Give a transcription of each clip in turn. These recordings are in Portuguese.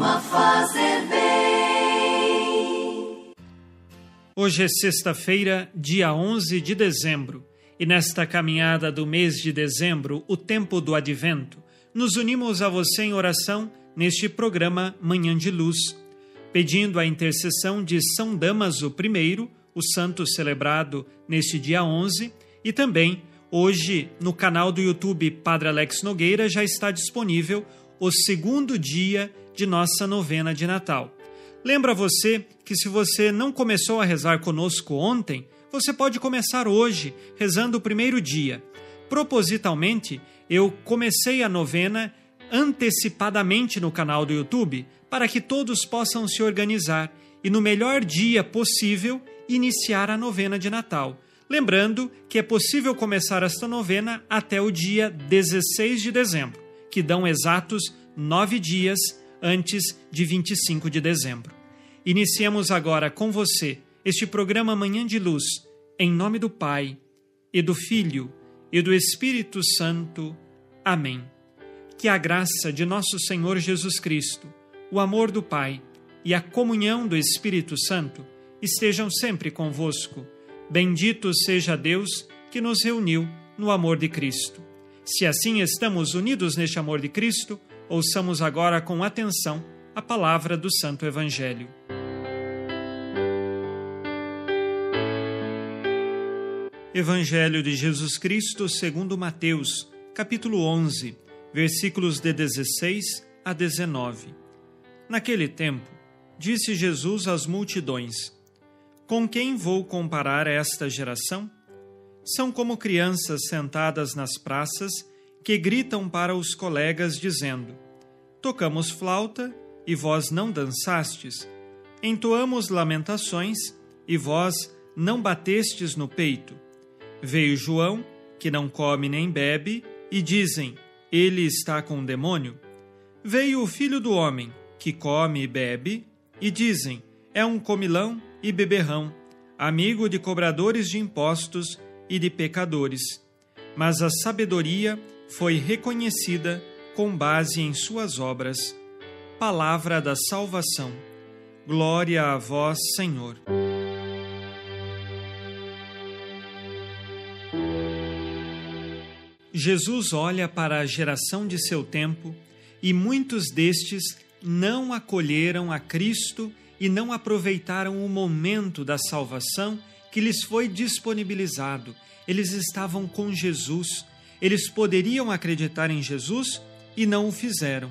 costuma fazer bem. Hoje é sexta-feira, dia 11 de dezembro, e nesta caminhada do mês de dezembro, o tempo do advento, nos unimos a você em oração neste programa Manhã de Luz, pedindo a intercessão de São Damaso I, o santo celebrado neste dia 11, e também hoje no canal do YouTube Padre Alex Nogueira já está disponível o segundo dia de nossa novena de Natal. Lembra você que se você não começou a rezar conosco ontem, você pode começar hoje, rezando o primeiro dia. Propositalmente, eu comecei a novena antecipadamente no canal do YouTube para que todos possam se organizar e, no melhor dia possível, iniciar a novena de Natal. Lembrando que é possível começar esta novena até o dia 16 de dezembro, que dão exatos nove dias antes de 25 de dezembro. Iniciemos agora com você este programa Manhã de Luz, em nome do Pai, e do Filho, e do Espírito Santo. Amém. Que a graça de nosso Senhor Jesus Cristo, o amor do Pai e a comunhão do Espírito Santo estejam sempre convosco. Bendito seja Deus que nos reuniu no amor de Cristo. Se assim estamos unidos neste amor de Cristo, ouçamos agora com atenção a palavra do Santo Evangelho. Evangelho de Jesus Cristo segundo Mateus, capítulo 11, versículos de 16 a 19. Naquele tempo, disse Jesus às multidões: Com quem vou comparar esta geração? São como crianças sentadas nas praças que gritam para os colegas dizendo: Tocamos flauta e vós não dançastes, entoamos lamentações e vós não batestes no peito. Veio João, que não come nem bebe, e dizem: Ele está com o demônio. Veio o filho do homem, que come e bebe, e dizem: É um comilão e beberrão, amigo de cobradores de impostos e de pecadores. Mas a sabedoria foi reconhecida com base em suas obras. Palavra da salvação. Glória a vós, Senhor. Jesus olha para a geração de seu tempo e muitos destes não acolheram a Cristo e não aproveitaram o momento da salvação que lhes foi disponibilizado. Eles estavam com Jesus, eles poderiam acreditar em Jesus e não o fizeram.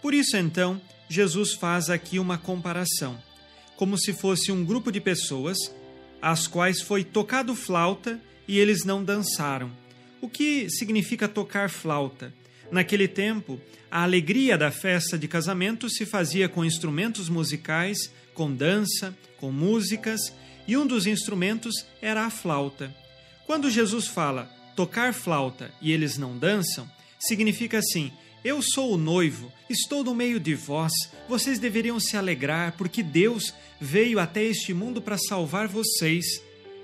Por isso, então, Jesus faz aqui uma comparação, como se fosse um grupo de pessoas às quais foi tocado flauta e eles não dançaram o que significa tocar flauta? Naquele tempo, a alegria da festa de casamento se fazia com instrumentos musicais, com dança, com músicas, e um dos instrumentos era a flauta. Quando Jesus fala tocar flauta e eles não dançam, significa assim: eu sou o noivo, estou no meio de vós, vocês deveriam se alegrar, porque Deus veio até este mundo para salvar vocês.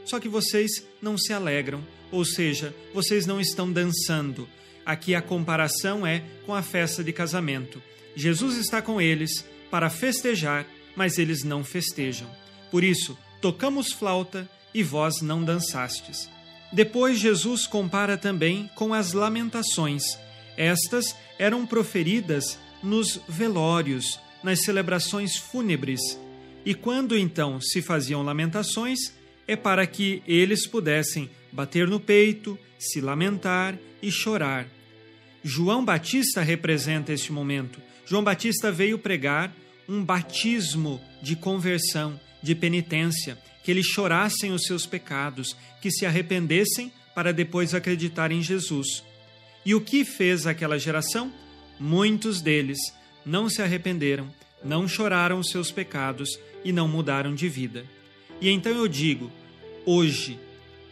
Só que vocês não se alegram ou seja, vocês não estão dançando. Aqui a comparação é com a festa de casamento. Jesus está com eles para festejar, mas eles não festejam. Por isso, tocamos flauta e vós não dançastes. Depois, Jesus compara também com as lamentações. Estas eram proferidas nos velórios, nas celebrações fúnebres. E quando então se faziam lamentações, é para que eles pudessem bater no peito, se lamentar e chorar. João Batista representa este momento. João Batista veio pregar um batismo de conversão, de penitência, que eles chorassem os seus pecados, que se arrependessem para depois acreditar em Jesus. E o que fez aquela geração? Muitos deles não se arrependeram, não choraram os seus pecados e não mudaram de vida. E então eu digo: hoje,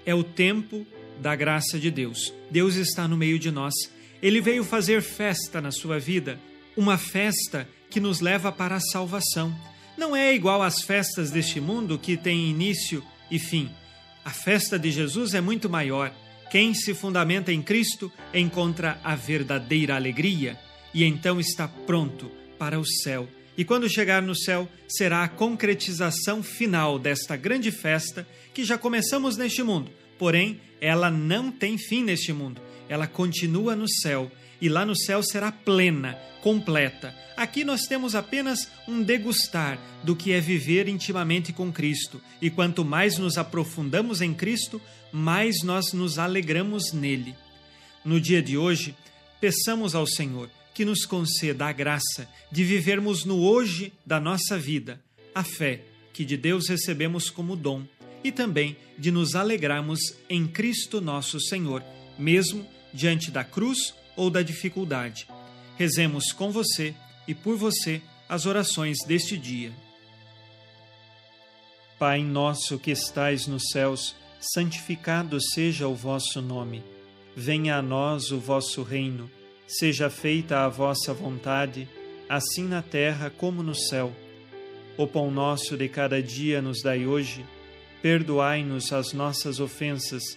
é o tempo da graça de Deus. Deus está no meio de nós. Ele veio fazer festa na sua vida, uma festa que nos leva para a salvação. Não é igual às festas deste mundo que tem início e fim. A festa de Jesus é muito maior. Quem se fundamenta em Cristo encontra a verdadeira alegria e então está pronto para o céu. E quando chegar no céu, será a concretização final desta grande festa que já começamos neste mundo. Porém, ela não tem fim neste mundo. Ela continua no céu e lá no céu será plena, completa. Aqui nós temos apenas um degustar do que é viver intimamente com Cristo, e quanto mais nos aprofundamos em Cristo, mais nós nos alegramos nele. No dia de hoje, peçamos ao Senhor que nos conceda a graça de vivermos no hoje da nossa vida a fé que de Deus recebemos como dom e também de nos alegrarmos em Cristo nosso Senhor, mesmo diante da cruz ou da dificuldade. Rezemos com você e por você as orações deste dia. Pai nosso que estais nos céus, santificado seja o vosso nome. Venha a nós o vosso reino. Seja feita a vossa vontade, assim na terra como no céu. O pão nosso de cada dia nos dai hoje. Perdoai-nos as nossas ofensas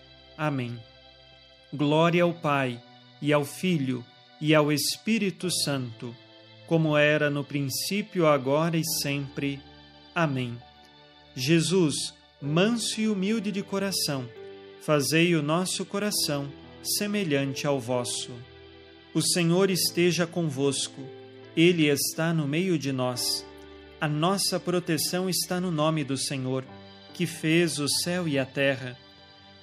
Amém. Glória ao Pai, e ao Filho, e ao Espírito Santo, como era no princípio, agora e sempre. Amém. Jesus, manso e humilde de coração, fazei o nosso coração semelhante ao vosso. O Senhor esteja convosco, Ele está no meio de nós. A nossa proteção está no nome do Senhor, que fez o céu e a terra.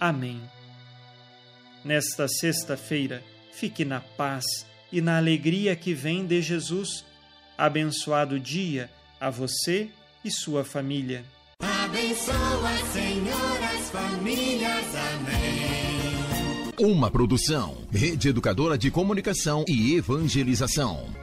Amém. Nesta sexta-feira, fique na paz e na alegria que vem de Jesus. Abençoado dia a você e sua família. Abençoa, Senhor, as famílias. Amém. Uma produção, Rede Educadora de Comunicação e Evangelização.